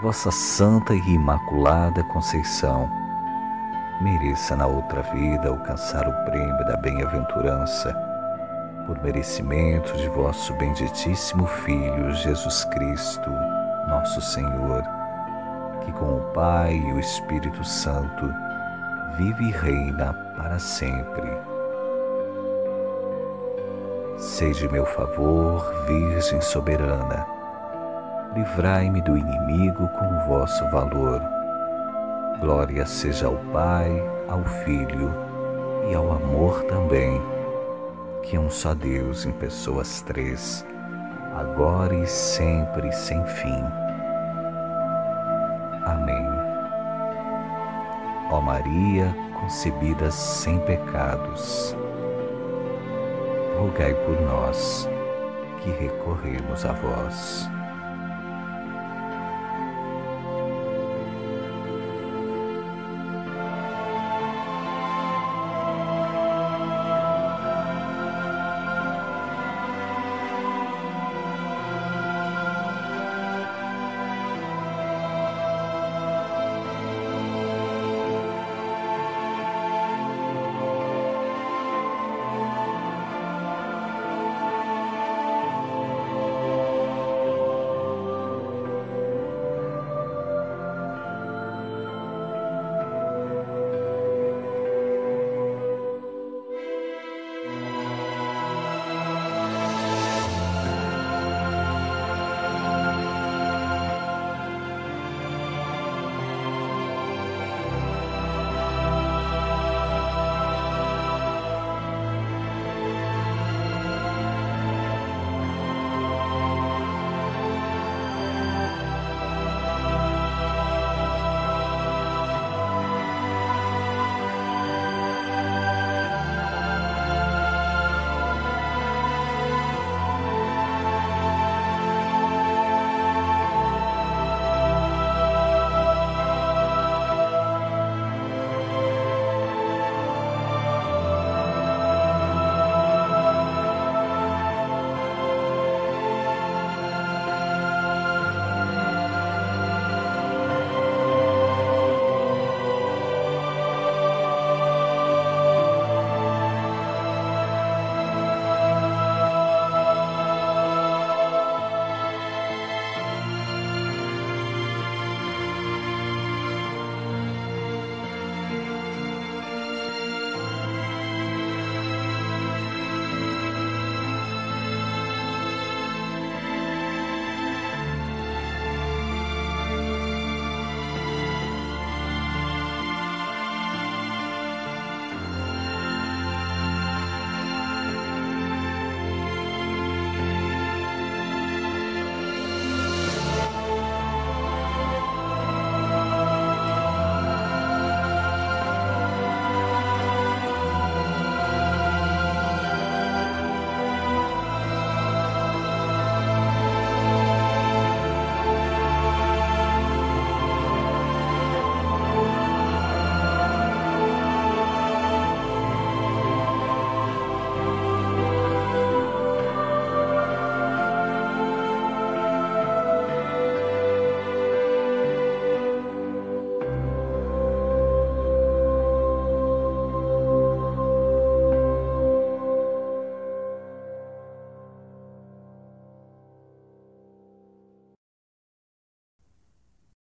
vossa santa e imaculada Conceição, mereça na outra vida alcançar o prêmio da bem-aventurança, por merecimento de vosso benditíssimo Filho Jesus Cristo, nosso Senhor, que com o Pai e o Espírito Santo vive e reina para sempre. Sede meu favor, Virgem soberana, livrai-me do inimigo com vosso valor. Glória seja ao Pai, ao Filho e ao amor também, que é um só Deus em pessoas três, agora e sempre sem fim. Amém. Ó Maria, concebida sem pecados, rogai por nós que recorremos a vós.